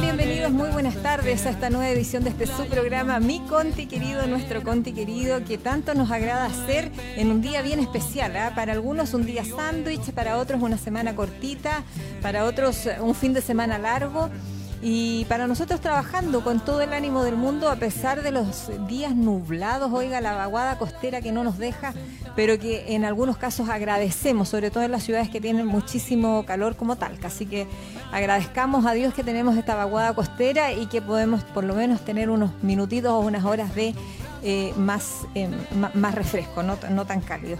Bienvenidos, muy buenas tardes a esta nueva edición de este su programa, Mi Conti querido, nuestro Conti querido, que tanto nos agrada hacer en un día bien especial. ¿ah? Para algunos un día sándwich, para otros una semana cortita, para otros un fin de semana largo. Y para nosotros trabajando con todo el ánimo del mundo, a pesar de los días nublados, oiga, la vaguada costera que no nos deja, pero que en algunos casos agradecemos, sobre todo en las ciudades que tienen muchísimo calor como Talca. Así que agradezcamos a Dios que tenemos esta vaguada costera y que podemos por lo menos tener unos minutitos o unas horas de eh, más, eh, más refresco, no, no tan cálido.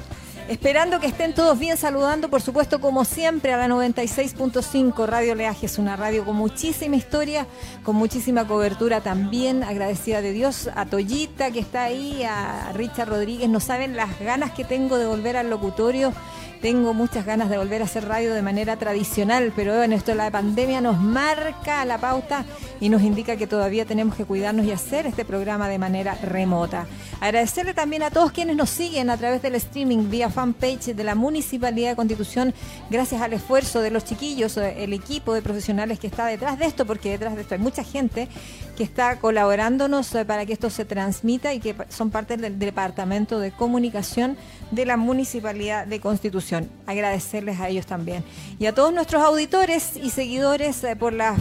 Esperando que estén todos bien, saludando por supuesto como siempre a la 96.5 Radio Leaje, es una radio con muchísima historia, con muchísima cobertura también, agradecida de Dios, a Toyita que está ahí, a Richard Rodríguez, no saben las ganas que tengo de volver al locutorio tengo muchas ganas de volver a hacer radio de manera tradicional, pero en esto la pandemia nos marca la pauta y nos indica que todavía tenemos que cuidarnos y hacer este programa de manera remota. Agradecerle también a todos quienes nos siguen a través del streaming vía fanpage de la Municipalidad de Constitución, gracias al esfuerzo de los chiquillos, el equipo de profesionales que está detrás de esto, porque detrás de esto hay mucha gente que está colaborándonos eh, para que esto se transmita y que son parte del Departamento de Comunicación de la Municipalidad de Constitución. Agradecerles a ellos también. Y a todos nuestros auditores y seguidores eh, por la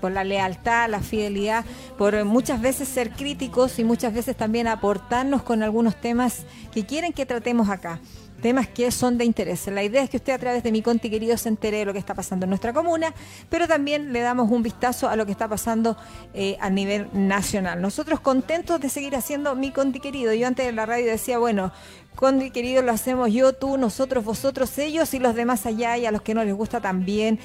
por la lealtad, la fidelidad, por muchas veces ser críticos y muchas veces también aportarnos con algunos temas que quieren que tratemos acá temas que son de interés. La idea es que usted a través de mi Conti querido se entere de lo que está pasando en nuestra comuna, pero también le damos un vistazo a lo que está pasando eh, a nivel nacional. Nosotros contentos de seguir haciendo mi Conti querido. Yo antes de la radio decía, bueno, Conti querido lo hacemos yo, tú, nosotros, vosotros, ellos y los demás allá y a los que no les gusta también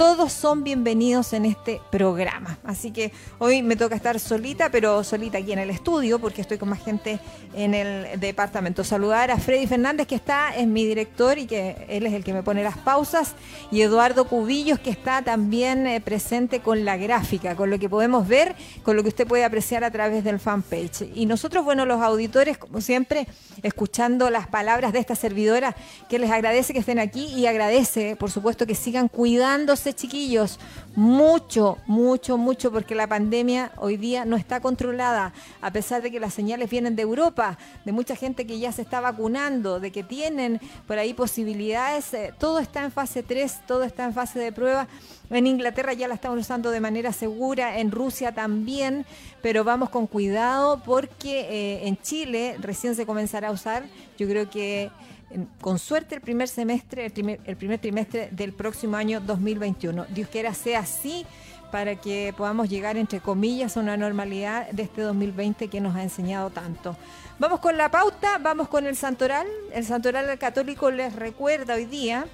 todos son bienvenidos en este programa. Así que hoy me toca estar solita, pero solita aquí en el estudio, porque estoy con más gente en el departamento. Saludar a Freddy Fernández, que está, es mi director y que él es el que me pone las pausas, y Eduardo Cubillos, que está también eh, presente con la gráfica, con lo que podemos ver, con lo que usted puede apreciar a través del fanpage. Y nosotros, bueno, los auditores, como siempre, escuchando las palabras de esta servidora, que les agradece que estén aquí y agradece, por supuesto, que sigan cuidándose chiquillos, mucho, mucho, mucho, porque la pandemia hoy día no está controlada, a pesar de que las señales vienen de Europa, de mucha gente que ya se está vacunando, de que tienen por ahí posibilidades, eh, todo está en fase 3, todo está en fase de prueba. En Inglaterra ya la estamos usando de manera segura, en Rusia también, pero vamos con cuidado porque eh, en Chile recién se comenzará a usar. Yo creo que con suerte el primer semestre, el primer, trimestre del próximo año 2021. Dios quiera sea así para que podamos llegar, entre comillas, a una normalidad de este 2020 que nos ha enseñado tanto. Vamos con la pauta, vamos con el santoral. El santoral católico les recuerda hoy día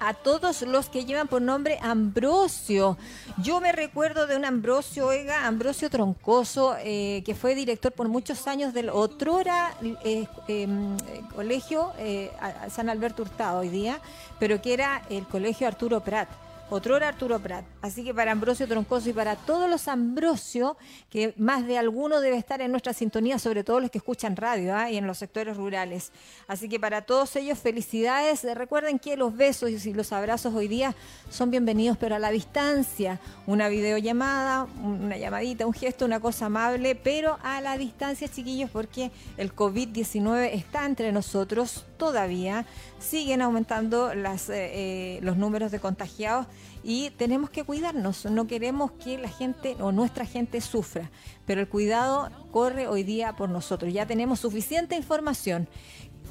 a todos los que llevan por nombre Ambrosio. Yo me recuerdo de un Ambrosio, oiga, Ambrosio Troncoso, eh, que fue director por muchos años del otrora eh, em, colegio eh, San Alberto Hurtado hoy día, pero que era el colegio Arturo Prat otro era Arturo Prat. Así que para Ambrosio Troncoso y para todos los Ambrosio, que más de alguno debe estar en nuestra sintonía, sobre todo los que escuchan radio ¿ah? y en los sectores rurales. Así que para todos ellos, felicidades. Recuerden que los besos y los abrazos hoy día son bienvenidos, pero a la distancia. Una videollamada, una llamadita, un gesto, una cosa amable, pero a la distancia, chiquillos, porque el COVID-19 está entre nosotros todavía. Siguen aumentando eh, eh, los números de contagiados y tenemos que cuidarnos. No queremos que la gente o nuestra gente sufra, pero el cuidado corre hoy día por nosotros. Ya tenemos suficiente información.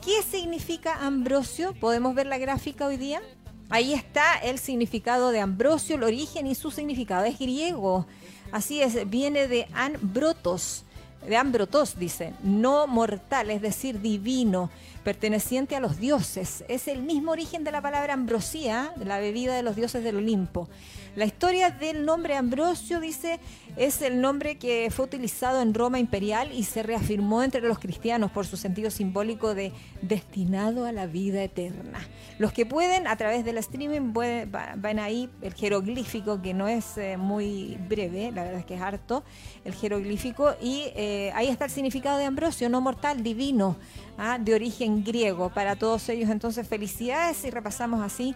¿Qué significa Ambrosio? ¿Podemos ver la gráfica hoy día? Ahí está el significado de Ambrosio, el origen y su significado. Es griego. Así es, viene de Ambrotos, de Ambrotos dice, no mortal, es decir, divino perteneciente a los dioses. Es el mismo origen de la palabra ambrosía, la bebida de los dioses del Olimpo. La historia del nombre Ambrosio, dice, es el nombre que fue utilizado en Roma imperial y se reafirmó entre los cristianos por su sentido simbólico de destinado a la vida eterna. Los que pueden, a través del streaming, van ahí el jeroglífico, que no es eh, muy breve, la verdad es que es harto, el jeroglífico, y eh, ahí está el significado de Ambrosio, no mortal, divino, ¿ah? de origen griego. Para todos ellos, entonces, felicidades y repasamos así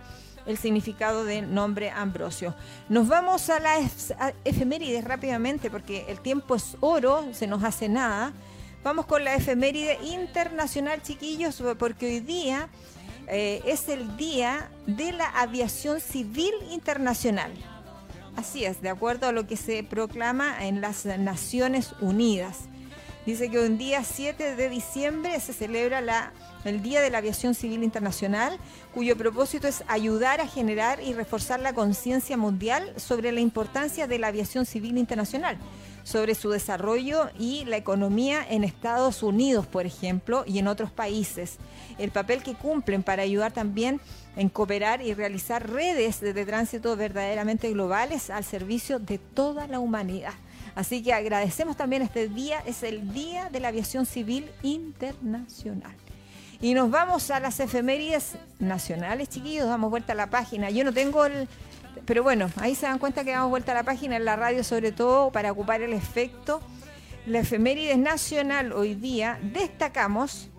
el significado del nombre Ambrosio. Nos vamos a las efemérides rápidamente porque el tiempo es oro, se nos hace nada. Vamos con la efeméride internacional, chiquillos, porque hoy día eh, es el día de la aviación civil internacional. Así es, de acuerdo a lo que se proclama en las Naciones Unidas. Dice que un día 7 de diciembre se celebra la, el Día de la Aviación Civil Internacional, cuyo propósito es ayudar a generar y reforzar la conciencia mundial sobre la importancia de la aviación civil internacional sobre su desarrollo y la economía en Estados Unidos, por ejemplo, y en otros países. El papel que cumplen para ayudar también en cooperar y realizar redes de tránsito verdaderamente globales al servicio de toda la humanidad. Así que agradecemos también este día, es el Día de la Aviación Civil Internacional. Y nos vamos a las efemérides nacionales, chiquillos, damos vuelta a la página. Yo no tengo el, pero bueno, ahí se dan cuenta que damos vuelta a la página en la radio, sobre todo para ocupar el efecto. La efeméride nacional hoy día destacamos,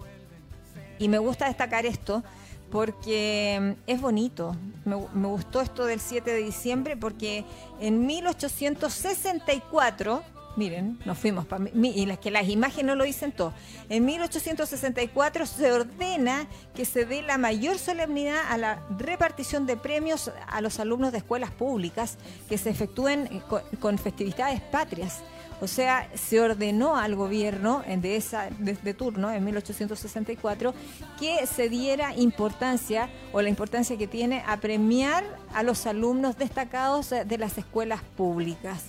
y me gusta destacar esto, porque mm, es bonito. Me, me, gustó esto del 7 de diciembre porque en 1864 Miren, nos fuimos para y las que las imágenes no lo dicen todo. En 1864 se ordena que se dé la mayor solemnidad a la repartición de premios a los alumnos de escuelas públicas que se efectúen con, festividades patrias. O sea, se ordenó al gobierno de, esa, de, turno, en 1864, que se diera importancia o la importancia que tiene a premiar a los alumnos destacados de las escuelas públicas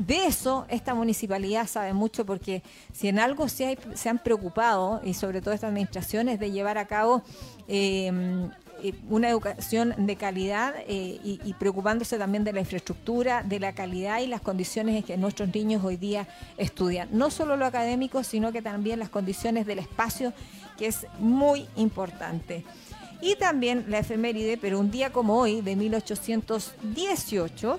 de eso esta municipalidad sabe mucho porque si en algo se, se han preocupado, y sobre todo esta administración, es de llevar a cabo em, eh, una educación de calidad eh, y, preocupándose también de la infraestructura, de la calidad y las condiciones en que nuestros niños hoy día estudian. No solo lo académico, sino que también las condiciones del espacio, que es muy importante. Y también la efeméride, pero un día como hoy, de 1818,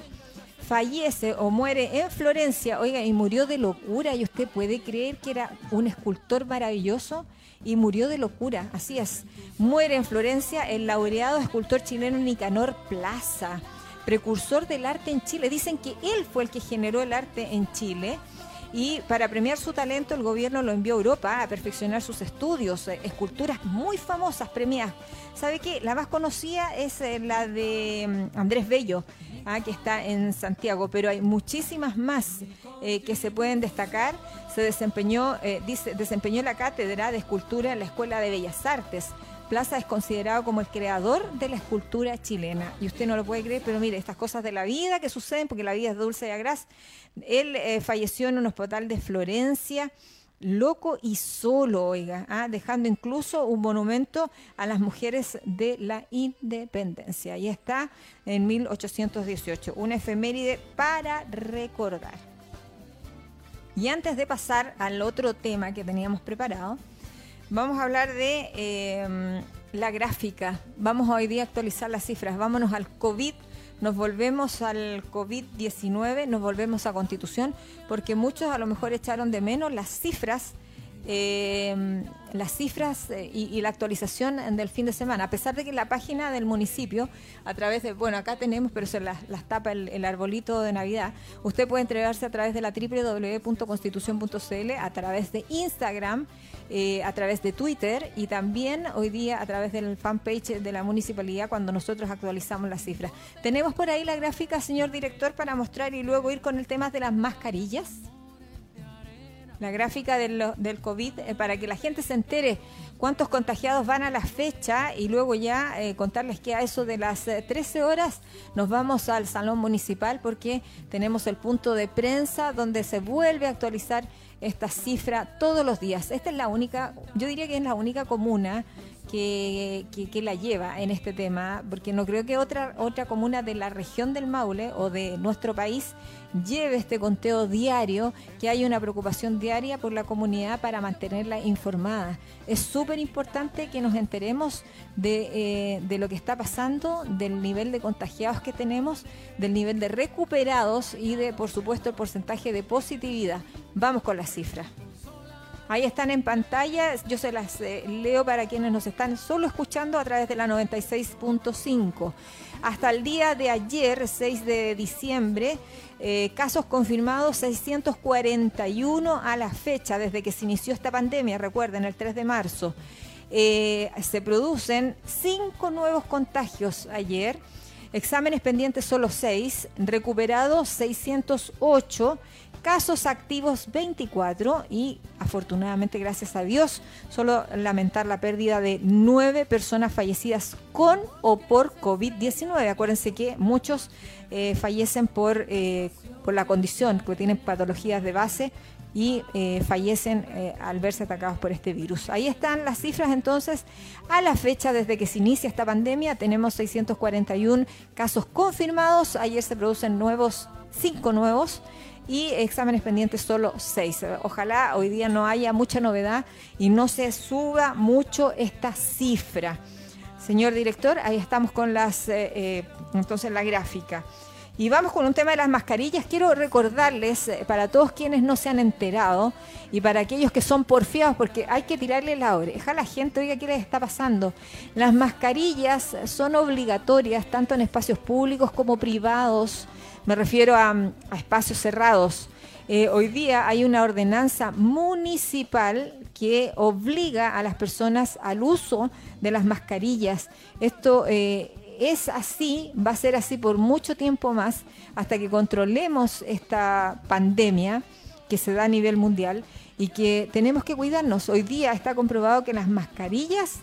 fallece o muere en Florencia, oiga, y murió de locura, y usted puede creer que era un escultor maravilloso y murió de locura, así es. Muere en Florencia el laureado escultor chileno Nicanor Plaza, precursor del arte en Chile. Dicen que él fue el que generó el arte en Chile y para premiar su talento el gobierno lo envió a Europa a perfeccionar sus estudios, eh, esculturas muy famosas premiadas. ¿Sabe qué? La más conocida es eh, la de mm, Andrés Bello, ah, que está en Santiago, pero hay muchísimas más eh, que se pueden destacar. Se desempeñó, dice, desempeñó la cátedra de escultura en la Escuela de Bellas Artes. Plaza es considerado como el creador de la escultura chilena. Y usted no lo puede creer, pero mire, estas cosas de la vida que suceden, porque la vida es dulce y agraz. Él eh, falleció en un hospital de Florencia, loco y solo, oiga, ¿ah? dejando incluso un monumento a las mujeres de la independencia. Y está en 1818, una efeméride para recordar. Y antes de pasar al otro tema que teníamos preparado, Vamos a hablar de em, la gráfica. Vamos hoy día a actualizar las cifras. Vámonos al COVID. Nos volvemos al COVID-19, nos volvemos a Constitución, porque muchos a lo mejor echaron de menos las cifras eh, las cifras eh, y, la actualización del fin de semana, a pesar de que la página del municipio, a través de, bueno, acá tenemos, pero se las, tapa el, arbolito de Navidad, usted puede entregarse a través de la www.constitución.cl, a través de Instagram, eh, a través de Twitter y también hoy día a través del fanpage de la municipalidad cuando nosotros actualizamos las cifras. Tenemos por ahí la gráfica, señor director, para mostrar y luego ir con el tema de las mascarillas la gráfica del, del COVID, eh, para que la gente se entere cuántos contagiados van a la fecha y luego ya eh, contarles que a eso de las 13 eh, horas nos vamos al salón municipal porque tenemos el punto de prensa donde se vuelve a actualizar esta cifra todos los días. Esta es la única, yo diría que es la única comuna que, la lleva en este tema, porque no creo que otra, otra comuna de la región del Maule o de nuestro país lleve este conteo diario, que hay una preocupación diaria por la comunidad para mantenerla informada. Es súper importante que nos enteremos de, eh, de lo que está pasando, del nivel de contagiados que tenemos, del nivel de recuperados y de, por supuesto, el porcentaje de positividad. Vamos con las cifras. Ahí están en pantalla, yo se las eh, leo para quienes nos están solo escuchando a través de la 96.5. Hasta el día de ayer, 6 de diciembre, eh, casos confirmados 641 a la fecha desde que se inició esta pandemia, recuerden, el 3 de marzo. Eh, se producen cinco nuevos contagios ayer. Exámenes pendientes solo 6, recuperados 608 casos activos 24 y afortunadamente, gracias a Dios, solo lamentar la pérdida de nueve personas fallecidas con o por COVID-19. Acuérdense que muchos eh, fallecen por, eh, por la condición, que tienen patologías de base y eh, fallecen al verse atacados por este virus. Ahí están las cifras entonces. A la fecha desde que se inicia esta pandemia tenemos 641 casos confirmados. Ayer se producen nuevos, cinco nuevos y exámenes pendientes solo seis. Ojalá hoy día no haya mucha novedad y no se suba mucho esta cifra. Señor director, ahí estamos con las, eh, eh, entonces la gráfica. Y vamos con un tema de las mascarillas. Quiero recordarles eh, para todos quienes no se han enterado y para aquellos que son porfiados, porque hay que tirarle la oreja a la gente, oiga, ¿qué les está pasando? Las mascarillas son obligatorias tanto en espacios públicos como privados me refiero a, espacios cerrados. Eh, hoy día hay una ordenanza municipal que obliga a las personas al uso de las mascarillas. Esto eh, es así, va a ser así por mucho tiempo más hasta que controlemos esta pandemia que se da a nivel mundial y que tenemos que cuidarnos. Hoy día está comprobado que las mascarillas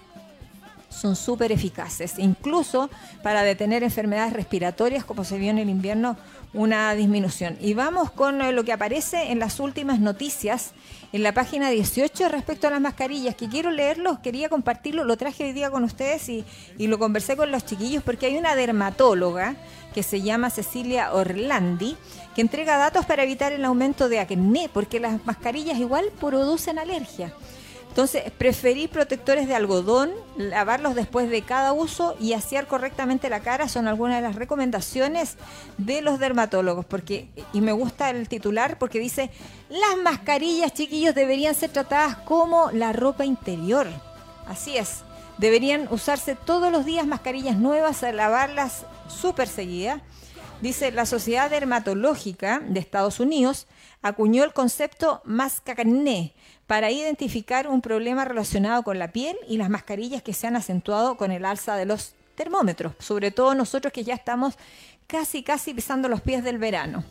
son súper eficaces, incluso para detener enfermedades respiratorias, como se vio en el invierno, una disminución. Y vamos con eh, lo que aparece en las últimas noticias en la página 18 respecto a las mascarillas, que quiero leerlo, quería compartirlo, lo traje hoy día con ustedes y, y lo conversé con los chiquillos porque hay una dermatóloga que se llama Cecilia Orlandi, que entrega datos para evitar el aumento de acné, porque las mascarillas igual producen alergia. Entonces, preferir protectores de algodón, lavarlos después de cada uso y asear correctamente la cara son algunas de las recomendaciones de los dermatólogos. Porque, y me gusta el titular porque dice, las mascarillas, chiquillos, deberían ser tratadas como la ropa interior. Así es. Deberían usarse todos los días mascarillas nuevas, a lavarlas súper seguida. Dice la Sociedad Dermatológica de Estados Unidos acuñó el concepto mascarné para identificar un problema relacionado con la piel y las mascarillas que se han acentuado con el alza de los termómetros, sobre todo nosotros que ya estamos casi, casi pisando los pies del verano.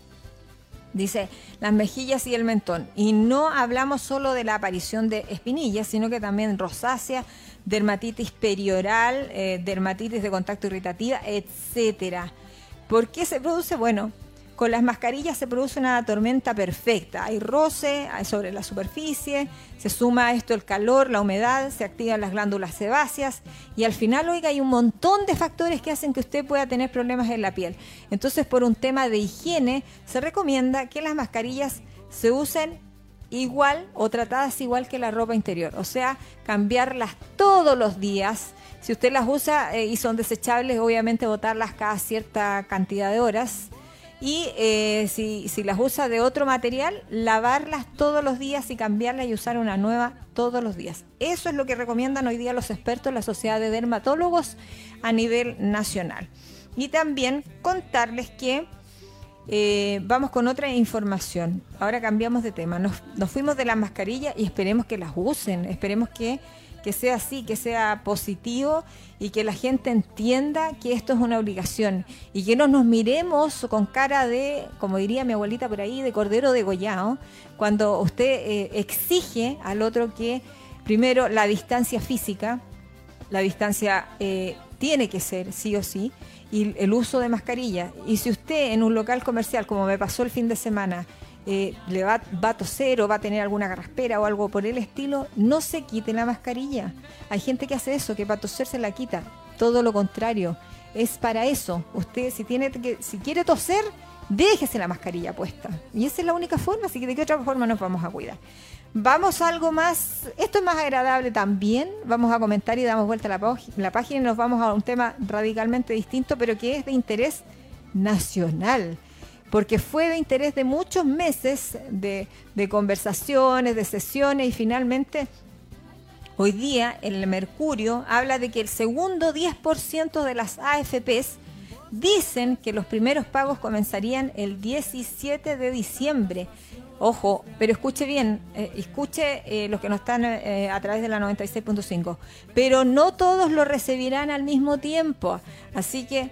Dice las mejillas y el mentón. Y no hablamos solo de la aparición de espinillas, sino que también rosácea, dermatitis perioral, eh, dermatitis de contacto irritativa, etcétera. ¿Por qué se produce? Bueno, con las mascarillas se produce una tormenta perfecta. Hay roce sobre la superficie, se suma a esto el calor, la humedad, se activan las glándulas sebáceas y al final, oiga, hay un montón de factores que hacen que usted pueda tener problemas en la piel. Entonces, por un tema de higiene, se recomienda que las mascarillas se usen igual o tratadas igual que la ropa interior, o sea, cambiarlas todos los días. Si usted las usa eh, y son desechables, obviamente botarlas cada cierta cantidad de horas y eh, si, si, las usa de otro material, lavarlas todos los días y cambiarlas y usar una nueva todos los días. Eso es lo que recomiendan hoy día los expertos, la Sociedad de Dermatólogos a nivel nacional. Y también contarles que eh, vamos con otra información. Ahora cambiamos de tema. Nos, nos fuimos de la mascarilla y esperemos que las usen, esperemos que que sea así, que sea positivo y que la gente entienda que esto es una obligación y que no nos miremos con cara de, como diría mi abuelita por ahí, de cordero degollado, cuando usted eh, exige al otro que primero la distancia física, la distancia eh, tiene que ser sí o sí, y el uso de mascarilla. Y si usted en un local comercial, como me pasó el fin de semana, eh, le va, va, a toser o va a tener alguna garraspera o algo por el estilo, no se quite la mascarilla. Hay gente que hace eso, que para toser se la quita. Todo lo contrario, es para eso. Usted si tiene que, si quiere toser, déjese la mascarilla puesta. Y esa es la única forma, así que de qué otra forma nos vamos a cuidar. Vamos a algo más, esto es más agradable también, vamos a comentar y damos vuelta a la, la página y nos vamos a un tema radicalmente distinto, pero que es de interés nacional porque fue de interés de muchos meses de, conversaciones, de sesiones y finalmente hoy día el Mercurio habla de que el segundo 10% de las AFPs dicen que los primeros pagos comenzarían el 17 de diciembre. Ojo, pero escuche bien, eh, escuche eh, los que no están eh, a través de la 96.5. Pero no todos lo recibirán al mismo tiempo. Así que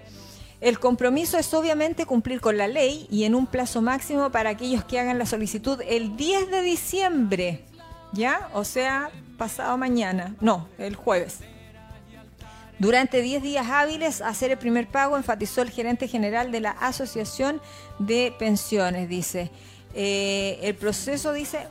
el compromiso es obviamente cumplir con la ley y en un plazo máximo para aquellos que hagan la solicitud el 10 de diciembre, ¿ya? O sea, pasado mañana, no, el jueves. Durante 10 días hábiles, hacer el primer pago, enfatizó el gerente general de la Asociación de Pensiones, dice. Eh, el proceso, dice,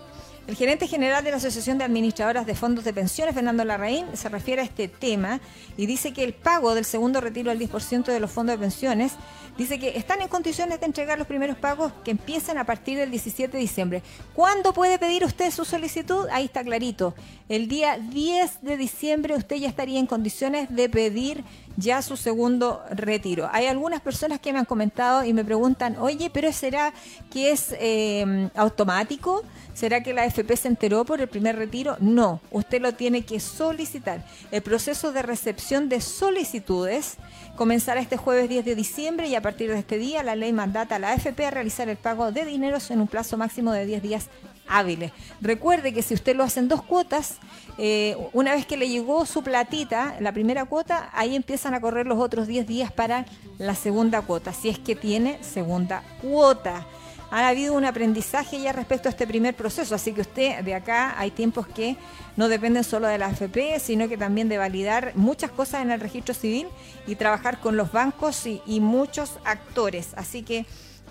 el gerente general de la Asociación de Administradoras de Fondos de Pensiones, Fernando Larraín, se refiere a este tema y dice que el pago del segundo retiro al 10% de los fondos de pensiones, dice que están en condiciones de entregar los primeros pagos que empiezan a partir del 17 de diciembre. ¿Cuándo puede pedir usted su solicitud? Ahí está clarito. El día 10 de diciembre usted ya estaría en condiciones de pedir ya su segundo retiro. Hay algunas personas que me han comentado y me preguntan, oye, pero ¿será que es eh, automático? ¿Será que la AFP se enteró por el primer retiro? No, usted lo tiene que solicitar. El proceso de recepción de solicitudes comenzará este jueves 10 de diciembre y a partir de este día la ley mandata a la AFP a realizar el pago de dineros en un plazo máximo de 10 días hábiles. Recuerde que si usted lo hace en dos cuotas, eh, una vez que le llegó su platita, la primera cuota, ahí empiezan a correr los otros 10 días para la segunda cuota, si es que tiene segunda cuota. Ha habido un aprendizaje ya respecto a este primer proceso, así que usted de acá hay tiempos que no dependen solo de la AFP, sino que también de validar muchas cosas en el registro civil y trabajar con los bancos y, y muchos actores. Así que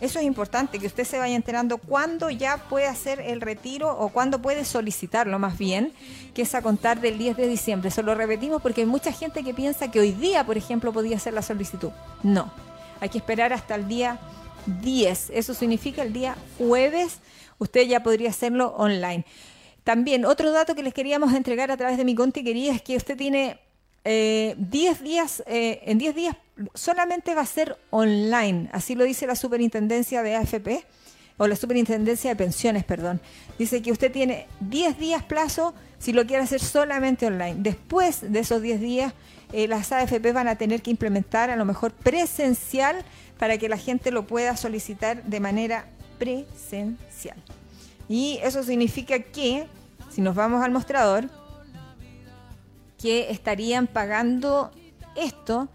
eso es importante, que usted se vaya enterando cuándo ya puede hacer el retiro o cuándo puede solicitarlo más bien, que es a contar del 10 de diciembre. Eso lo repetimos porque hay mucha gente que piensa que hoy día, por ejemplo, podía hacer la solicitud. No, hay que esperar hasta el día 10. Eso significa el día jueves usted ya podría hacerlo online. También otro dato que les queríamos entregar a través de mi Conti querida es que usted tiene 10 eh, días, eh, en 10 días solamente va a ser online, así lo dice la superintendencia de AFP, o la superintendencia de pensiones, perdón. Dice que usted tiene 10 días plazo si lo quiere hacer solamente online. Después de esos 10 días, eh, las AFP van a tener que implementar a lo mejor presencial para que la gente lo pueda solicitar de manera presencial. Y eso significa que, si nos vamos al mostrador, que estarían pagando esto,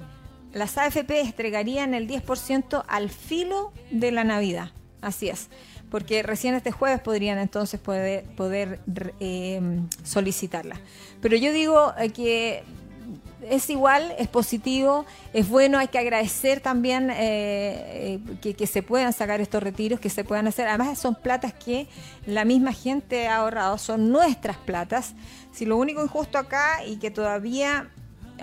las AFP entregarían el 10% al filo de la Navidad. Así es, porque recién este jueves podrían entonces poder, poder eh, solicitarla. Pero yo digo eh, que es igual, es positivo, es bueno, hay que agradecer también eh, que, que, se puedan sacar estos retiros, que se puedan hacer. Además son platas que la misma gente ha ahorrado, son nuestras platas. Si lo único injusto acá y que todavía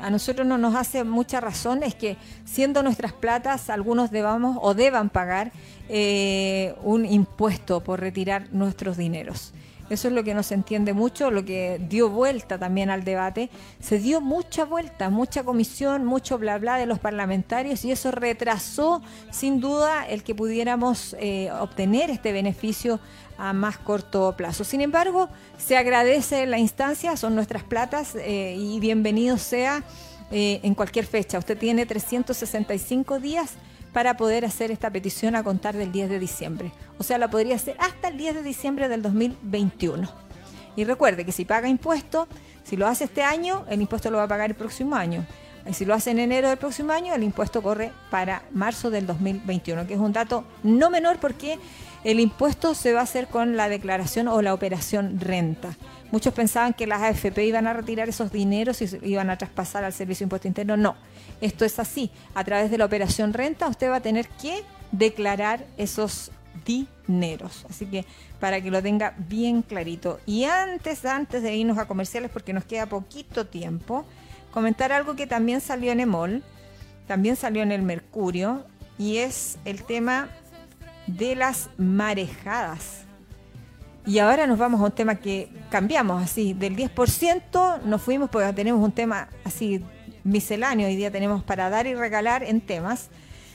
a nosotros no nos hace mucha razón es que siendo nuestras platas algunos debamos o deban pagar eh, un impuesto por retirar nuestros dineros. Eso es lo que no se entiende mucho, lo que dio vuelta también al debate. Se dio mucha vuelta, mucha comisión, mucho bla bla de los parlamentarios y eso retrasó sin duda el que pudiéramos eh, obtener este beneficio a más corto plazo. Sin embargo, se agradece la instancia, son nuestras platas eh, y bienvenido sea eh, en cualquier fecha. Usted tiene 365 días para poder hacer esta petición a contar del 10 de diciembre. O sea, la podría hacer hasta el 10 de diciembre del 2021. Y recuerde que si paga impuesto, si lo hace este año, el impuesto lo va a pagar el próximo año. Y si lo hace en enero del próximo año, el impuesto corre para marzo del 2021, que es un dato no menor porque el impuesto se va a hacer con la declaración o la operación renta. Muchos pensaban que las AFP iban a retirar esos dineros y iban a traspasar al Servicio de Impuesto Interno. No, esto es así. A través de la operación renta usted va a tener que declarar esos dineros. Así que para que lo tenga bien clarito. Y antes, antes de irnos a comerciales, porque nos queda poquito tiempo, comentar algo que también salió en EMOL, también salió en el Mercurio, y es el tema de las marejadas. Y ahora nos vamos a un tema que cambiamos así, del 10% nos fuimos porque tenemos un tema así misceláneo, hoy día tenemos para dar y regalar en temas.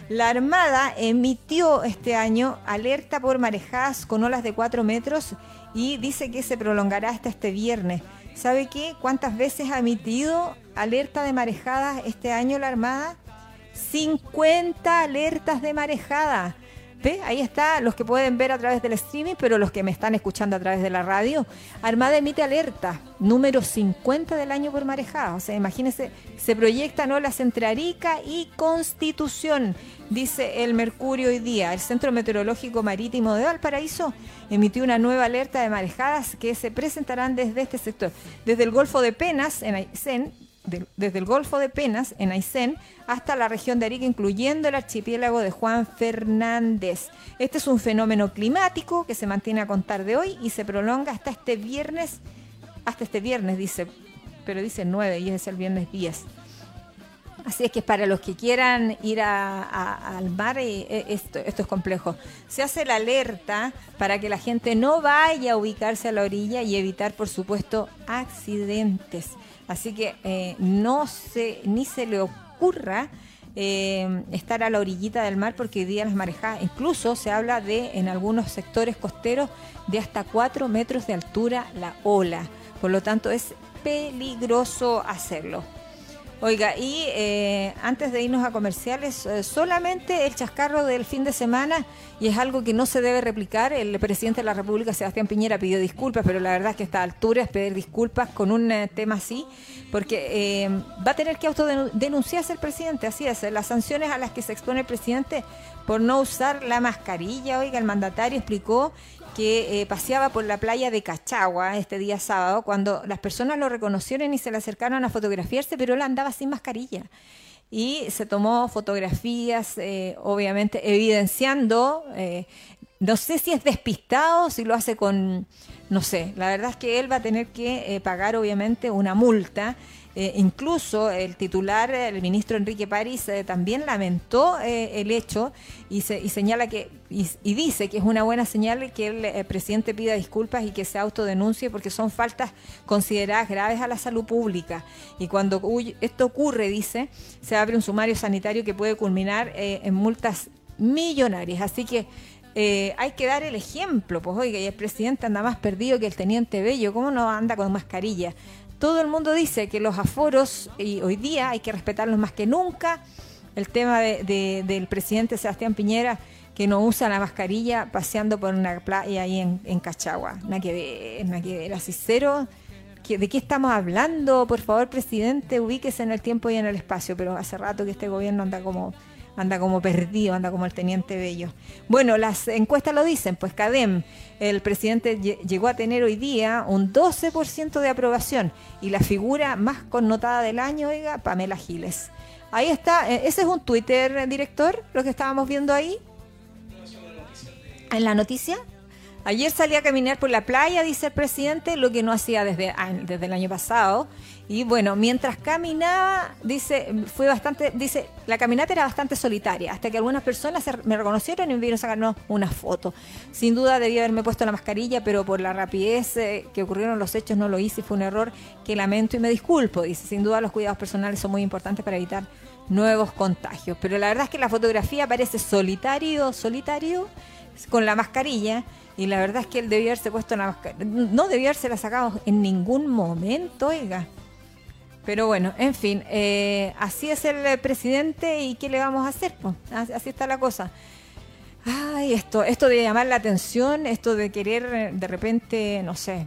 La Armada emitió este año alerta por marejadas con olas de 4 metros y dice que se prolongará hasta este viernes. ¿Sabe qué? ¿Cuántas veces ha emitido alerta de marejadas este año la Armada? 50 alertas de marejada. Ahí está, los que pueden ver a través del streaming, pero los que me están escuchando a través de la radio. Armada emite alerta, número 50 del año por marejada. O sea, imagínense, se proyectan olas entre Arica y Constitución, dice el Mercurio hoy día. El Centro Meteorológico Marítimo de Valparaíso emitió una nueva alerta de marejadas que se presentarán desde este sector. Desde el Golfo de Penas, en Aysén, desde el Golfo de Penas, en Aysén, hasta la región de Arica, incluyendo el archipiélago de Juan Fernández. Este es un fenómeno climático que se mantiene a contar de hoy y se prolonga hasta este viernes, hasta este viernes dice, pero dice 9 y es el viernes 10. Así es que para los que quieran ir al mar, eh, eh, esto, esto es complejo. Se hace la alerta para que la gente no vaya a ubicarse a la orilla y evitar, por supuesto, accidentes. Así que eh, no se, ni se le ocurra eh, estar a la orillita del mar porque hoy día las marejadas, incluso se habla de en algunos sectores costeros de hasta 4 metros de altura la ola. Por lo tanto es peligroso hacerlo. Oiga, y eh, antes de irnos a comerciales, eh, solamente el chascarro del fin de semana, y es algo que no se debe replicar, el presidente de la República, Sebastián Piñera, pidió disculpas, pero la verdad es que a esta altura es pedir disculpas con un eh, tema así, porque va a tener que autodenunciarse el presidente, así es, las sanciones a las que se expone el presidente por no usar la mascarilla, oiga, el mandatario explicó que eh, paseaba por la playa de Cachagua este día sábado, cuando las personas lo reconocieron y se le acercaron a fotografiarse, pero él andaba sin mascarilla. Y se tomó fotografías, eh, obviamente, evidenciando, eh, no sé si es despistado, si lo hace con, no sé, la verdad es que él va a tener que pagar, obviamente, una multa eh, incluso el titular, el ministro Enrique París, eh, también lamentó eh, el hecho y, se, señala que y, dice que es una buena señal que el, presidente pida disculpas y que se autodenuncie porque son faltas consideradas graves a la salud pública. Y cuando esto ocurre, dice, se abre un sumario sanitario que puede culminar en multas millonarias. Así que hay que dar el ejemplo, pues oiga, y el presidente anda más perdido que el teniente Bello, ¿cómo no anda con mascarilla? Todo el mundo dice que los aforos, y hoy día hay que respetarlos más que nunca. El tema del presidente Sebastián Piñera, que no usa la mascarilla paseando por una playa ahí en, Cachagua. Nada que ver, nada que ver, así cero. ¿De qué estamos hablando? Por favor, presidente, ubíquese en el tiempo y en el espacio, pero hace rato que este gobierno anda como anda como perdido, anda como el teniente Bello. Bueno, las encuestas lo dicen, pues CADEM, el presidente llegó a tener hoy día un 12% de aprobación y la figura más connotada del año, oiga, Pamela Giles. Ahí está, eh, ese es un Twitter, director, lo que estábamos viendo ahí. En la noticia. Ayer salí a caminar por la playa, dice el presidente, lo que no hacía desde, desde el año pasado. Y bueno, mientras caminaba, dice, fue bastante, dice, la caminata era bastante solitaria, hasta que algunas personas me reconocieron y me vieron sacarnos una foto. Sin duda debía haberme puesto la mascarilla, pero por la rapidez eh, que ocurrieron los hechos no lo hice fue un error que lamento y me disculpo. Dice, sin duda los cuidados personales son muy importantes para evitar nuevos contagios. Pero la verdad es que la fotografía parece solitario, solitario, con la mascarilla y la verdad es que él debía haberse puesto la mascarilla. No debía haberse la sacado en ningún momento, oiga. Pero bueno, en fin, eh, así es el presidente y ¿qué le vamos a hacer? Pues? Así está la cosa. Ay, esto, esto de llamar la atención, esto de querer eh, de repente, no sé,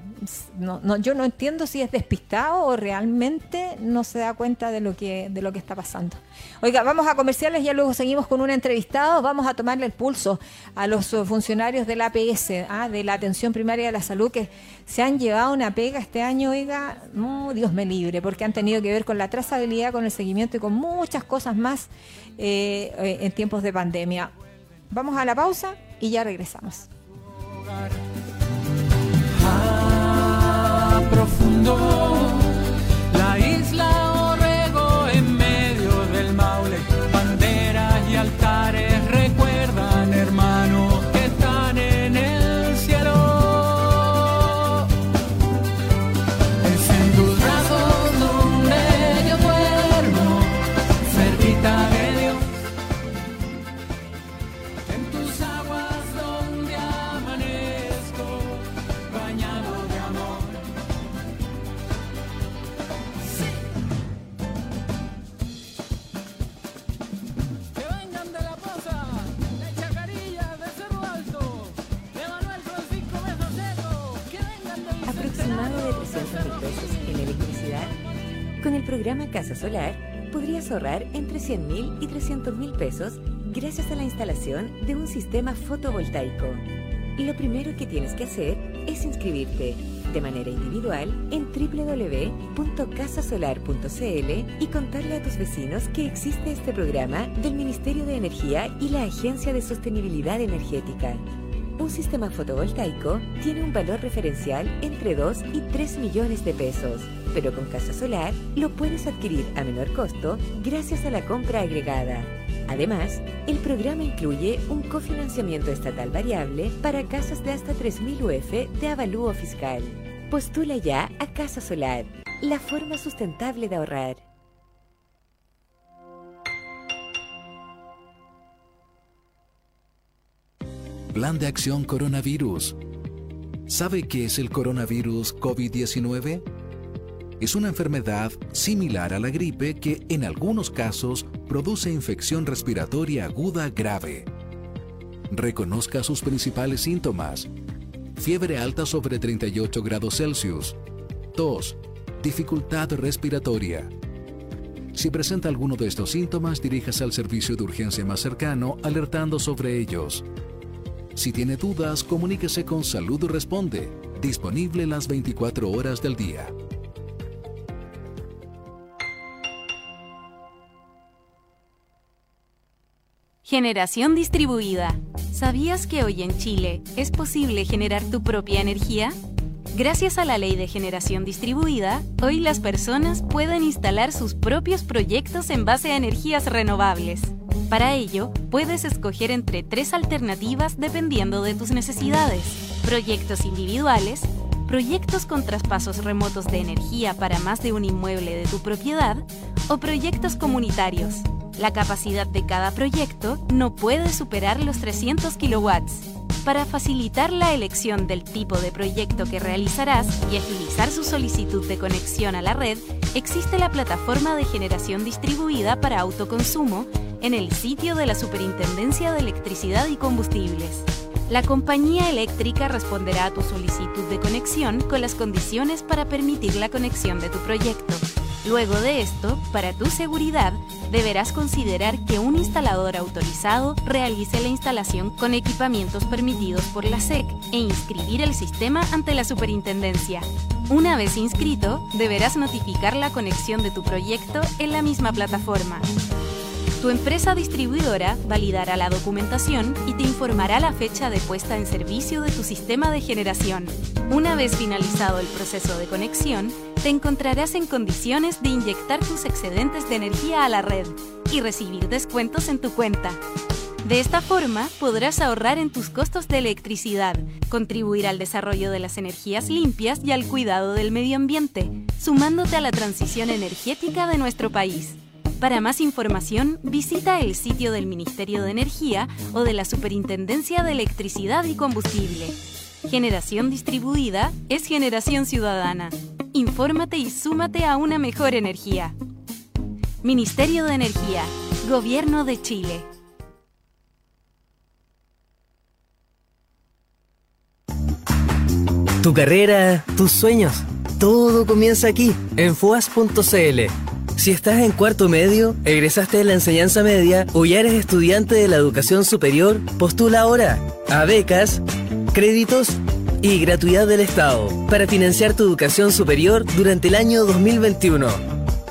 no, yo no entiendo si es despistado o realmente no se da cuenta de lo que, de lo que está pasando. Oiga, vamos a comerciales, ya luego seguimos con un entrevistado, vamos a tomarle el pulso a los funcionarios del APS, ¿ah? de la atención primaria de la salud, que se han llevado una pega este año, oiga, no, Dios me libre, porque han tenido que ver con la trazabilidad, con el seguimiento y con muchas cosas más eh, eh, en tiempos de pandemia. Vamos a la pausa y ya regresamos. profundo, entre 100 mil y 300 mil pesos gracias a la instalación de un sistema fotovoltaico. Lo primero que tienes que hacer es inscribirte de manera individual en www.casasolar.cl y contarle a tus vecinos que existe este programa del Ministerio de Energía y la Agencia de Sostenibilidad Energética. Un sistema fotovoltaico tiene un valor referencial entre 2 y 3 millones de pesos, pero con Casa Solar lo puedes adquirir a menor costo gracias a la compra agregada. Además, el programa incluye un cofinanciamiento estatal variable para casas de hasta 3.000 UF de avalúo fiscal. Postula ya a Casa Solar, la forma sustentable de ahorrar. Plan de Acción Coronavirus. ¿Sabe qué es el coronavirus COVID-19? Es una enfermedad similar a la gripe que en algunos casos produce infección respiratoria aguda grave. Reconozca sus principales síntomas. Fiebre alta sobre 38 grados Celsius. Tos. Dificultad respiratoria. Si presenta alguno de estos síntomas, diríjase al servicio de urgencia más cercano alertando sobre ellos. Si tiene dudas, comuníquese con Salud Responde, disponible las 24 horas del día. Generación distribuida. ¿Sabías que hoy en Chile es posible generar tu propia energía? Gracias a la ley de generación distribuida, hoy las personas pueden instalar sus propios proyectos en base a energías renovables. Para ello, puedes escoger entre tres alternativas dependiendo de tus necesidades. Proyectos individuales, proyectos con traspasos remotos de energía para más de un inmueble de tu propiedad o proyectos comunitarios. La capacidad de cada proyecto no puede superar los 300 kilowatts. Para facilitar la elección del tipo de proyecto que realizarás y agilizar su solicitud de conexión a la red, existe la plataforma de generación distribuida para autoconsumo en el sitio de la Superintendencia de Electricidad y Combustibles. La compañía eléctrica responderá a tu solicitud de conexión con las condiciones para permitir la conexión de tu proyecto. Luego de esto, para tu seguridad, deberás considerar que un instalador autorizado realice la instalación con equipamientos permitidos por la SEC e inscribir el sistema ante la superintendencia. Una vez inscrito, deberás notificar la conexión de tu proyecto en la misma plataforma. Tu empresa distribuidora validará la documentación y te informará la fecha de puesta en servicio de tu sistema de generación. Una vez finalizado el proceso de conexión, te encontrarás en condiciones de inyectar tus excedentes de energía a la red y recibir descuentos en tu cuenta. De esta forma podrás ahorrar en tus costos de electricidad, contribuir al desarrollo de las energías limpias y al cuidado del medio ambiente, sumándote a la transición energética de nuestro país. Para más información, visita el sitio del Ministerio de Energía o de la Superintendencia de Electricidad y Combustible. Generación distribuida es generación ciudadana. Infórmate y súmate a una mejor energía. Ministerio de Energía, Gobierno de Chile. Tu carrera, tus sueños, todo comienza aquí, en FUAS.cl. Si estás en cuarto medio, egresaste de la enseñanza media o ya eres estudiante de la educación superior, postula ahora a becas, créditos y gratuidad del Estado para financiar tu educación superior durante el año 2021.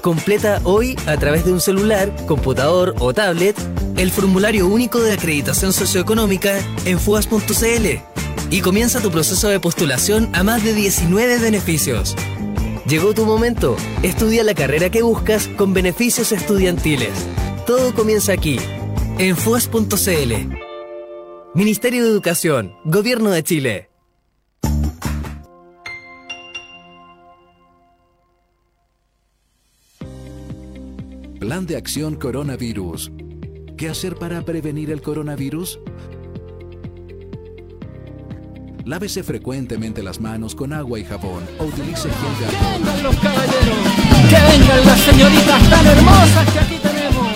Completa hoy a través de un celular, computador o tablet el formulario único de acreditación socioeconómica en fuas.cl y comienza tu proceso de postulación a más de 19 beneficios. Llegó tu momento. Estudia la carrera que buscas con beneficios estudiantiles. Todo comienza aquí, en fuas.cl. Ministerio de Educación, Gobierno de Chile. Plan de Acción Coronavirus. ¿Qué hacer para prevenir el coronavirus? Lávese frecuentemente las manos con agua y jabón o utilice gel de Que alcohol. vengan los caballeros, que vengan las señoritas tan hermosas que aquí tenemos.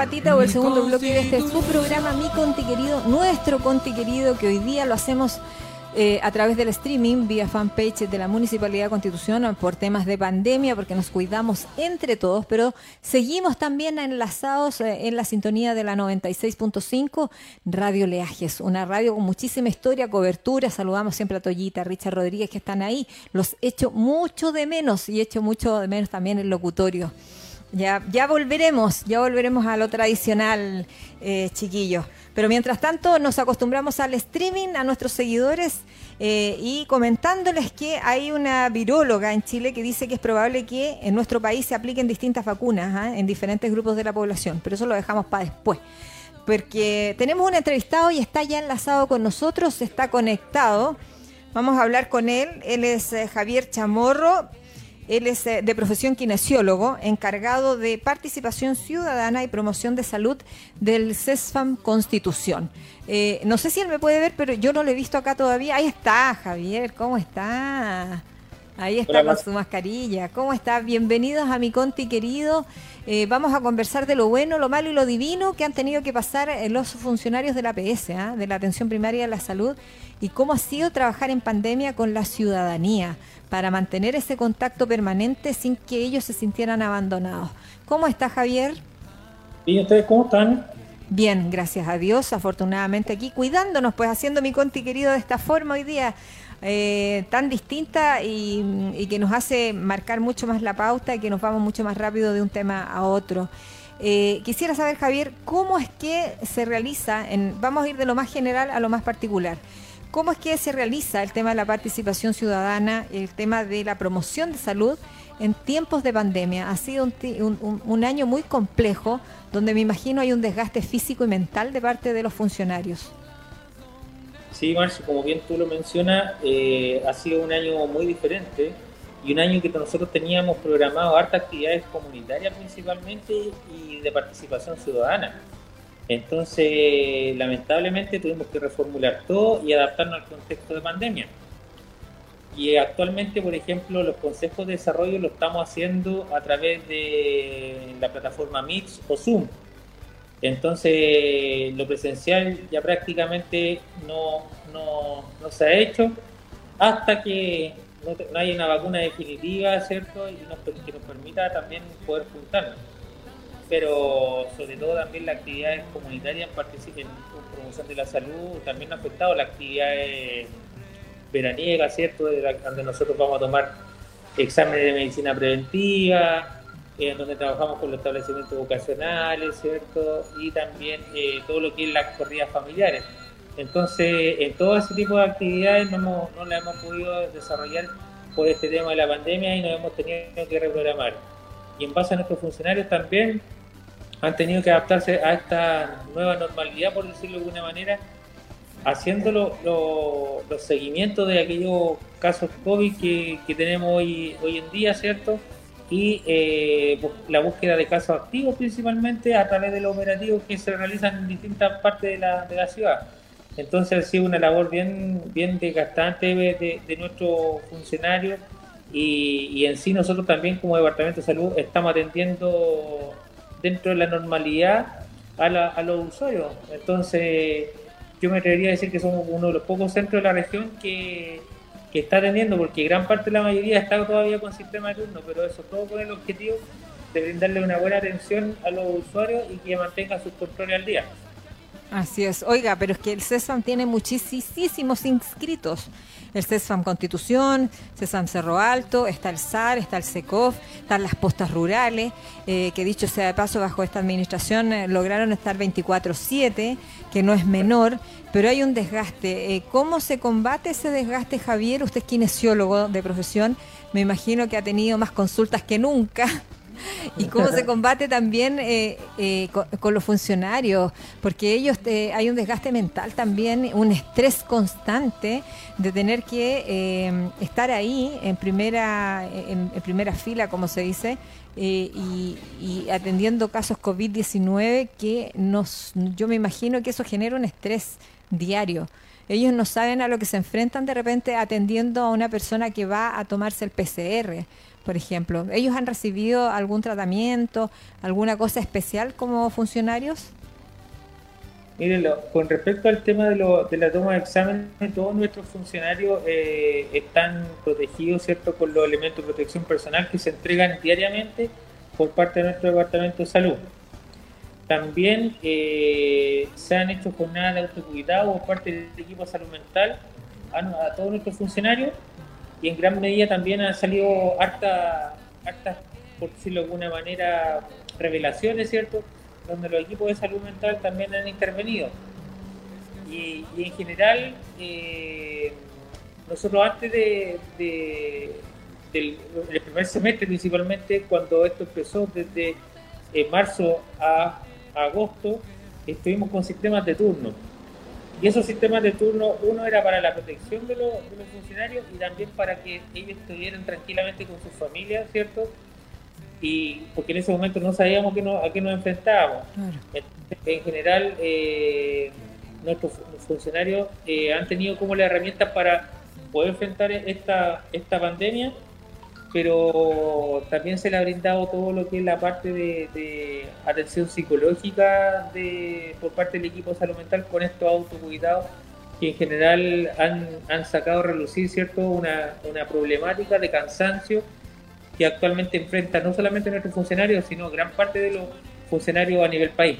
Patita o el segundo bloque de este su programa, Mi Conti Querido, nuestro Conti Querido, que hoy día lo hacemos eh, a través del streaming vía fanpage de la Municipalidad de Constitución por temas de pandemia, porque nos cuidamos entre todos, pero seguimos también enlazados eh, en la sintonía de la 96.5 Radio Leajes, una radio con muchísima historia, cobertura. Saludamos siempre a Toyita, a Richard Rodríguez que están ahí. Los echo mucho de menos y echo mucho de menos también el locutorio. Ya, ya volveremos, ya volveremos a lo tradicional, eh, chiquillos. Pero mientras tanto nos acostumbramos al streaming, a nuestros seguidores eh, y comentándoles que hay una viróloga en Chile que dice que es probable que en nuestro país se apliquen distintas vacunas ¿ah? en diferentes grupos de la población, pero eso lo dejamos para después. Porque tenemos un entrevistado y está ya enlazado con nosotros, está conectado. Vamos a hablar con él. Él es eh, Javier Chamorro, él es eh, de profesión kinesiólogo, encargado de participación ciudadana y promoción de salud del CESFAM Constitución. Eh, no sé si él me puede ver, pero yo no lo he visto acá todavía. Ahí está, Javier, ¿cómo está? Ahí está con su mascarilla. ¿Cómo está? Bienvenidos a mi Conti querido. Eh, vamos a conversar de lo bueno, lo malo y lo divino que han tenido que pasar los funcionarios de la PS, ¿ah? de la Atención Primaria de la Salud, y cómo ha sido trabajar en pandemia con la ciudadanía para mantener ese contacto permanente sin que ellos se sintieran abandonados. ¿Cómo está Javier? Bien, ¿ustedes cómo están? Bien, gracias a Dios, afortunadamente aquí cuidándonos, pues haciendo mi conti querido de esta forma hoy día. Eh, tan distinta y, que nos hace marcar mucho más la pauta y que nos vamos mucho más rápido de un tema a otro. Eh, quisiera saber, Javier, cómo es que se realiza, en, vamos a ir de lo más general a lo más particular. ¿Cómo es que se realiza el tema de la participación ciudadana, el tema de la promoción de salud en tiempos de pandemia? Ha sido un, año muy complejo, donde me imagino hay un desgaste físico y mental de parte de los funcionarios. Sí, Marcio, como bien tú lo mencionas, eh, ha sido un año muy diferente y un año que nosotros teníamos programado hartas actividades comunitarias principalmente y de participación ciudadana. Entonces, lamentablemente tuvimos que reformular todo y adaptarnos al contexto de pandemia. Y actualmente, por ejemplo, los consejos de desarrollo lo estamos haciendo a través de la plataforma Mix o Zoom. Entonces, lo presencial ya prácticamente no, se ha hecho hasta que no, haya una vacuna definitiva, ¿cierto? Y que nos permita también poder juntarnos pero sobre todo también las actividades comunitarias en, promoción de la salud, también ha afectado las actividades veraniegas, ¿cierto? donde nosotros vamos a tomar exámenes de medicina preventiva, en donde trabajamos con los establecimientos vocacionales, ¿cierto? Y también eh, todo lo que es las corridas familiares. Entonces, en todo ese tipo de actividades no, no las hemos podido desarrollar por este tema de la pandemia y nos hemos tenido que reprogramar. Y en base a nuestros funcionarios también han tenido que adaptarse a esta nueva normalidad, por decirlo de alguna manera, haciendo los seguimientos de aquellos casos COVID que, tenemos hoy, hoy en día, ¿cierto? Y eh, la búsqueda de casos activos principalmente a través de los operativos que se realizan en distintas partes de la, de la ciudad. Entonces ha sido una labor bien, bien desgastante de, de nuestros funcionarios y, y, en sí nosotros también como Departamento de Salud estamos atendiendo dentro de la normalidad a, a los usuarios. Entonces, yo me atrevería a decir que somos uno de los pocos centros de la región que, que está atendiendo, porque gran parte de la mayoría está todavía con sistema de turno, pero eso todo con el objetivo de brindarle una buena atención a los usuarios y que mantengan sus controles al día. Así es. Oiga, pero es que el CESFAM tiene muchísimos inscritos. El CESFAM Constitución, CESFAM Cerro Alto, está el SAR, está el SECOF, están las postas rurales, eh, que dicho sea de paso, bajo esta administración eh, lograron estar 24-7, que no es menor, pero hay un desgaste. Eh, ¿Cómo se combate ese desgaste, Javier? Usted es kinesiólogo de profesión, me imagino que ha tenido más consultas que nunca y cómo se combate también eh, eh, con, los funcionarios, porque ellos eh, hay un desgaste mental también, un estrés constante de tener que estar ahí en primera, en, primera fila, como se dice, y, atendiendo casos COVID-19 que nos, yo me imagino que eso genera un estrés diario. Ellos no saben a lo que se enfrentan de repente atendiendo a una persona que va a tomarse el PCR por ejemplo? ¿Ellos han recibido algún tratamiento, alguna cosa especial como funcionarios? Mírenlo, con respecto al tema de, la toma de exámenes, todos nuestros funcionarios eh, están protegidos, ¿cierto?, con los elementos de protección personal que se entregan diariamente por parte de nuestro Departamento de Salud. También eh, se han hecho jornadas de autocuidado por parte del equipo de salud mental a, todos nuestros funcionarios y en gran medida también han salido hartas, hartas, por decirlo de alguna manera, revelaciones, ¿cierto?, donde los equipos de salud mental también han intervenido. Y, en general, eh, nosotros antes de, del primer semestre principalmente, cuando esto empezó desde eh, marzo a, agosto, estuvimos con sistemas de turno. Y esos sistemas de turno, uno era para la protección de, los funcionarios y también para que ellos estuvieran tranquilamente con sus familias, ¿cierto? y porque en ese momento no sabíamos que a qué nos enfrentábamos. En general, eh, nuestros funcionarios eh, han tenido como la herramienta para poder enfrentar esta, esta pandemia, pero también se le ha brindado todo lo que es la parte de, atención psicológica de, por parte del equipo salud mental con estos autocuidados que en general han, han sacado a relucir cierto una, una problemática de cansancio que actualmente enfrenta no solamente nuestros funcionarios, sino gran parte de los funcionarios a nivel país.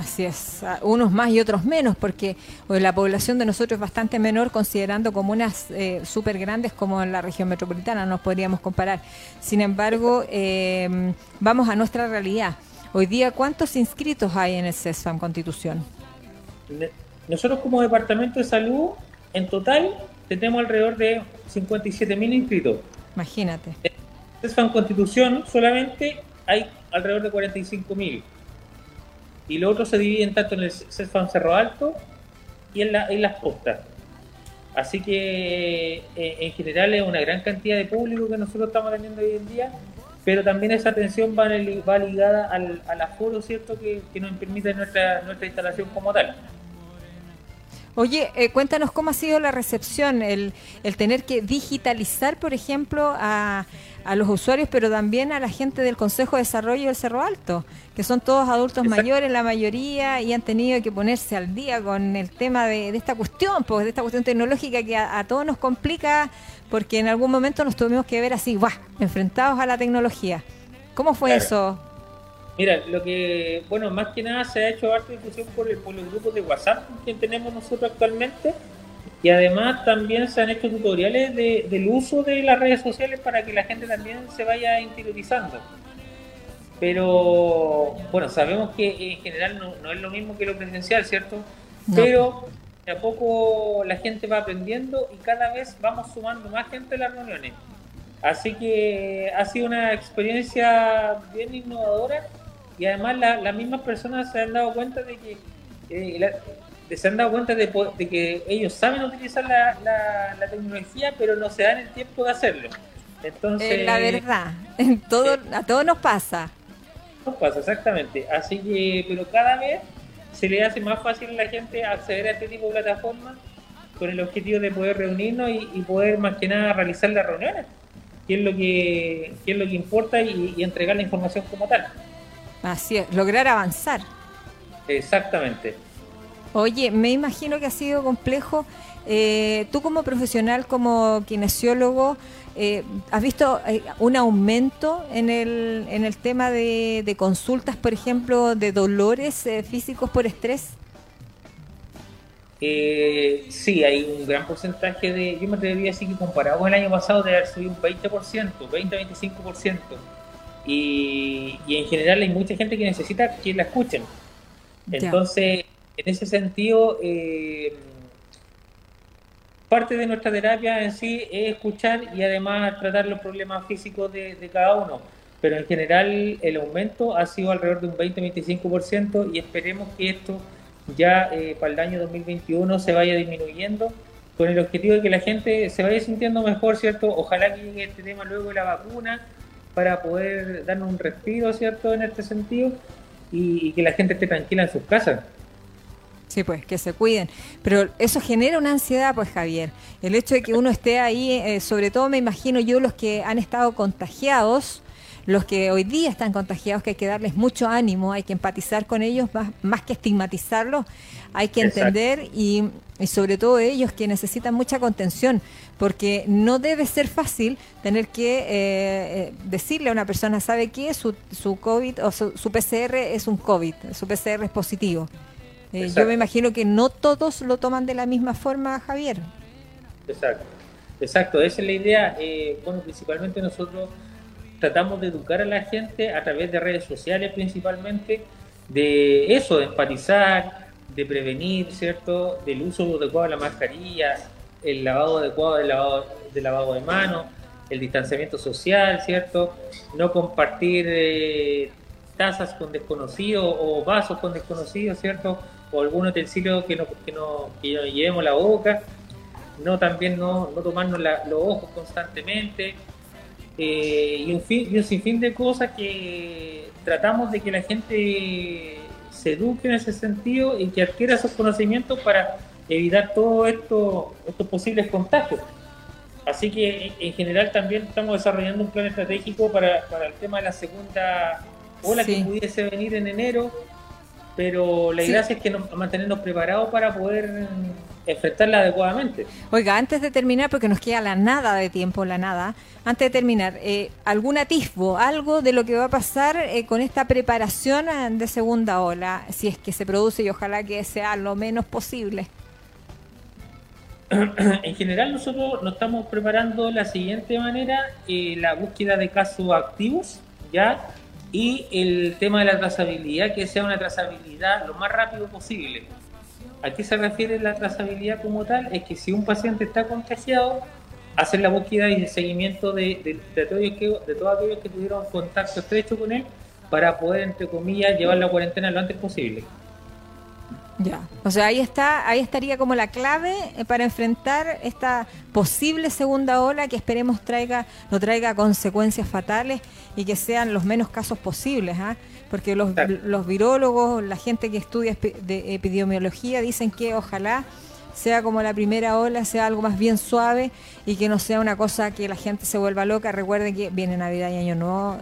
Así es, unos más y otros menos, porque pues, la población de nosotros es bastante menor, considerando comunas eh, súper grandes como en la región metropolitana, nos podríamos comparar. Sin embargo, eh, vamos a nuestra realidad. Hoy día, ¿cuántos inscritos hay en el CESFAM Constitución? Nosotros como Departamento de Salud, en total, tenemos alrededor de 57.000 inscritos. Imagínate. CESFAM Constitución solamente hay alrededor de 45.000. Y lo otro se dividen tanto en el CESFAM Cerro Alto y en, las postas. Así que eh, en general es una gran cantidad de público que nosotros estamos teniendo hoy en día, pero también esa atención va, ligada al, aforo ¿cierto? Que, nos permite nuestra, nuestra instalación como tal. Oye, eh, cuéntanos cómo ha sido la recepción, el, el tener que digitalizar, por ejemplo, a, a los usuarios, pero también a la gente del Consejo de Desarrollo del Cerro Alto, que son todos adultos mayores, la mayoría, y han tenido que ponerse al día con el tema de, esta cuestión, pues de esta cuestión tecnológica que a, todos nos complica, porque en algún momento nos tuvimos que ver así, ¡guau!, enfrentados a la tecnología. ¿Cómo fue eso? Mira, lo que, bueno, más que nada se ha hecho harta difusión por, por los grupos de WhatsApp que tenemos nosotros actualmente y además también se han hecho tutoriales del uso de las redes sociales para que la gente también se vaya interiorizando. Pero bueno, sabemos que en general no, es lo mismo que lo presencial, ¿cierto? Pero de a poco la gente va aprendiendo y cada vez vamos sumando más gente a las reuniones. Así que ha sido una experiencia bien innovadora y además las mismas personas se han dado cuenta de que eh, se han dado cuenta de, que ellos saben utilizar la, tecnología, pero no se dan el tiempo de hacerlo. Entonces, la verdad, en todo, a todos nos pasa. Nos pasa, exactamente. Así que, pero cada vez se le hace más fácil a la gente acceder a este tipo de plataformas con el objetivo de poder reunirnos y, poder más que nada realizar las reuniones, que es lo que, es lo que importa y entregar la información como tal. Así es, lograr avanzar. Exactamente. Oye, me imagino que ha sido complejo. Eh, tú como profesional, como kinesiólogo, eh, ¿has visto eh, un aumento en el, en el tema de, consultas, por ejemplo, de dolores físicos por estrés? sí, hay un gran porcentaje de, yo me atrevería a decir que comparado con el año pasado debe haber subido un 20%, 20-25%. Y, y en general hay mucha gente que necesita que la escuchen. Entonces, en ese sentido, eh, parte de nuestra terapia en sí es escuchar y además tratar los problemas físicos de, cada uno. Pero en general el aumento ha sido alrededor de un 20-25% y esperemos que esto ya eh, para el año 2021 se vaya disminuyendo con el objetivo de que la gente se vaya sintiendo mejor, ¿cierto? Ojalá que llegue este tema luego de la vacuna para poder darnos un respiro, ¿cierto? En este sentido y que la gente esté tranquila en sus casas. Sí, pues, que se cuiden. Pero eso genera una ansiedad, pues, Javier. El hecho de que uno esté ahí, eh, sobre todo me imagino yo los que han estado contagiados, los que hoy día están contagiados, que hay que darles mucho ánimo, hay que empatizar con ellos, más, más que estigmatizarlos, hay que entender y, sobre todo ellos que necesitan mucha contención, porque no debe ser fácil tener que eh, eh, decirle a una persona, ¿sabe qué? Su, su COVID o su, su PCR es un COVID, su PCR es positivo. Eh, yo me imagino que no todos lo toman de la misma forma, Javier. Exacto, exacto, esa es la idea. bueno, principalmente nosotros tratamos de educar a la gente a través de redes sociales principalmente, de eso, de empatizar, de prevenir, ¿cierto? Del uso adecuado de la mascarilla, el lavado adecuado del lavado de, lavado de manos, el distanciamiento social, ¿cierto? No compartir eh, tazas con desconocidos o vasos con desconocidos, ¿cierto? O algún utensilio que no, que no, que no llevemos la boca. No también no, no tomarnos los ojos constantemente. Eh, y, un fin, y un sinfín de cosas que tratamos de que la gente se eduque en ese sentido y que adquiera esos conocimientos para evitar todos esto, estos posibles contagios. Así que en general también estamos desarrollando un plan estratégico para, para el tema de la segunda ola que pudiese venir en enero, pero la idea es que nos, mantenernos preparados para poder enfrentarla adecuadamente. Oiga, antes de terminar, porque nos queda la nada de tiempo, la nada, antes de terminar, eh, ¿algún atisbo, algo de lo que va a pasar eh, con esta preparación eh, de segunda ola, si es que se produce y ojalá que sea lo menos posible? En general nosotros nos estamos preparando de la siguiente manera, la búsqueda de casos activos, ¿ya? Y el tema de la trazabilidad, que sea una trazabilidad lo más rápido posible ¿A qué se refiere la trazabilidad como tal? Es que si un paciente está contagiado, hacer la búsqueda y el seguimiento de, de, todos aquellos que tuvieron contacto estrecho con él para poder, entre comillas, llevar la cuarentena lo antes posible. Ya, o sea, ahí está, ahí estaría como la clave eh, para enfrentar esta posible segunda ola que esperemos traiga, no traiga consecuencias fatales y que sean los menos casos posibles, ¿ah? Porque los, los virólogos, la gente que estudia de epidemiología dicen que ojalá sea como la primera ola, sea algo más bien suave y que no sea una cosa que la gente se vuelva loca. Recuerden que viene Navidad y Año Nuevo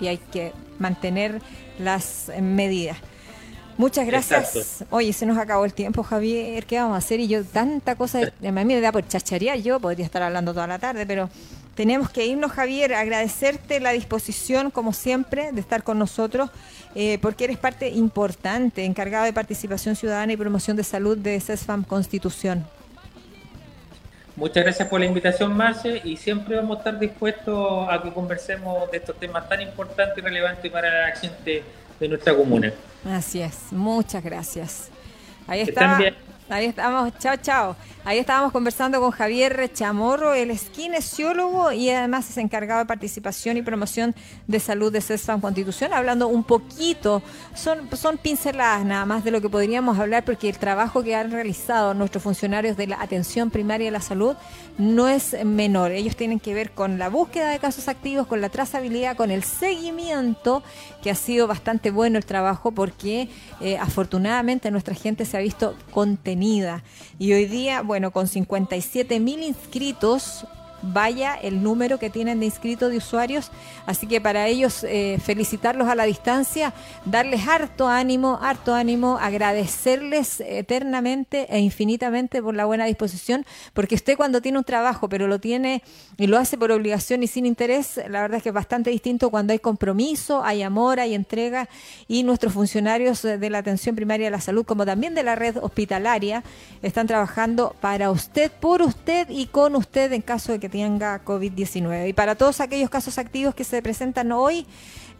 y hay que mantener las medidas. Muchas gracias. Oye, se nos acabó el tiempo, Javier. ¿Qué vamos a hacer? Y yo, tanta cosa. A mí me da por chacharía. Yo podría estar hablando toda la tarde, pero tenemos que irnos, Javier. Agradecerte la disposición, como siempre, de estar con nosotros, eh, porque eres parte importante, encargado de participación ciudadana y promoción de salud de CESFAM Constitución. Muchas gracias por la invitación, Marce, y siempre vamos a estar dispuestos a que conversemos de estos temas tan importantes y relevantes para la gente de nuestra comuna. Así es, muchas gracias. Ahí está. Ahí estamos, chao, chao. Ahí estábamos conversando con Javier Chamorro, el es kinesiólogo y además es encargado de participación y promoción de salud de CESFAM Constitución, hablando un poquito, son, son pinceladas nada más de lo que podríamos hablar, porque el trabajo que han realizado nuestros funcionarios de la atención primaria de la salud no es menor. Ellos tienen que ver con la búsqueda de casos activos, con la trazabilidad, con el seguimiento, que ha sido bastante bueno el trabajo, porque eh, afortunadamente nuestra gente se ha visto contenida. Y hoy día, bueno, con 57 mil inscritos, vaya el número que tienen de inscritos de usuarios. Así que para ellos eh, felicitarlos a la distancia, darles harto ánimo, harto ánimo, agradecerles eternamente e infinitamente por la buena disposición, porque usted cuando tiene un trabajo, pero lo tiene y lo hace por obligación y sin interés, la verdad es que es bastante distinto cuando hay compromiso, hay amor, hay entrega y nuestros funcionarios de la atención primaria de la salud, como también de la red hospitalaria, están trabajando para usted, por usted y con usted en caso de que tenga COVID-19. Y para todos aquellos casos activos que se presentan hoy,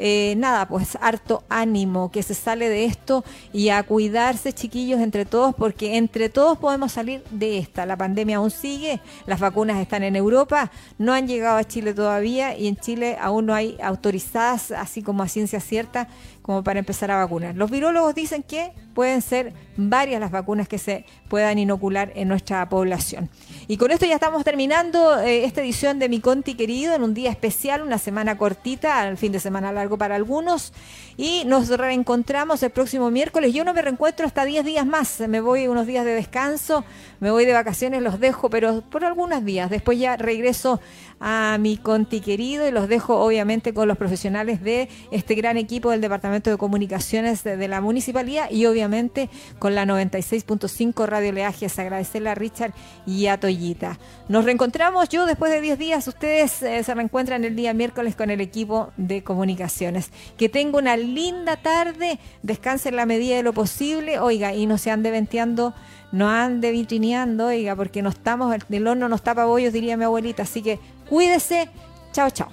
eh, nada, pues harto ánimo que se sale de esto y a cuidarse chiquillos entre todos porque entre todos podemos salir de esta. La pandemia aún sigue, las vacunas están en Europa, no han llegado a Chile todavía y en Chile aún no hay autorizadas, así como a ciencia cierta, como para empezar a vacunar. Los virólogos dicen que pueden ser varias las vacunas que se puedan inocular en nuestra población. Y con esto ya estamos terminando eh, esta edición de Mi Conti querido en un día especial, una semana cortita, al fin de semana largo para algunos. Y nos reencontramos el próximo miércoles. Yo no me reencuentro hasta 10 días más. Me voy unos días de descanso, me voy de vacaciones, los dejo, pero por algunos días. Después ya regreso a mi conti querido y los dejo obviamente con los profesionales de este gran equipo del Departamento de Comunicaciones de, la Municipalidad y obviamente con la 96.5 Radio Leajes. Agradecerle a Richard y a Toyita. Nos reencontramos yo después de 10 días. Ustedes eh, se reencuentran el día miércoles con el equipo de comunicaciones. Que tenga una linda tarde, descansen la medida de lo posible, oiga, y no se ande venteando, no ande vitrineando, oiga, porque no estamos, el horno nos tapa bollos, diría mi abuelita. Así que cuídese, chao, chao.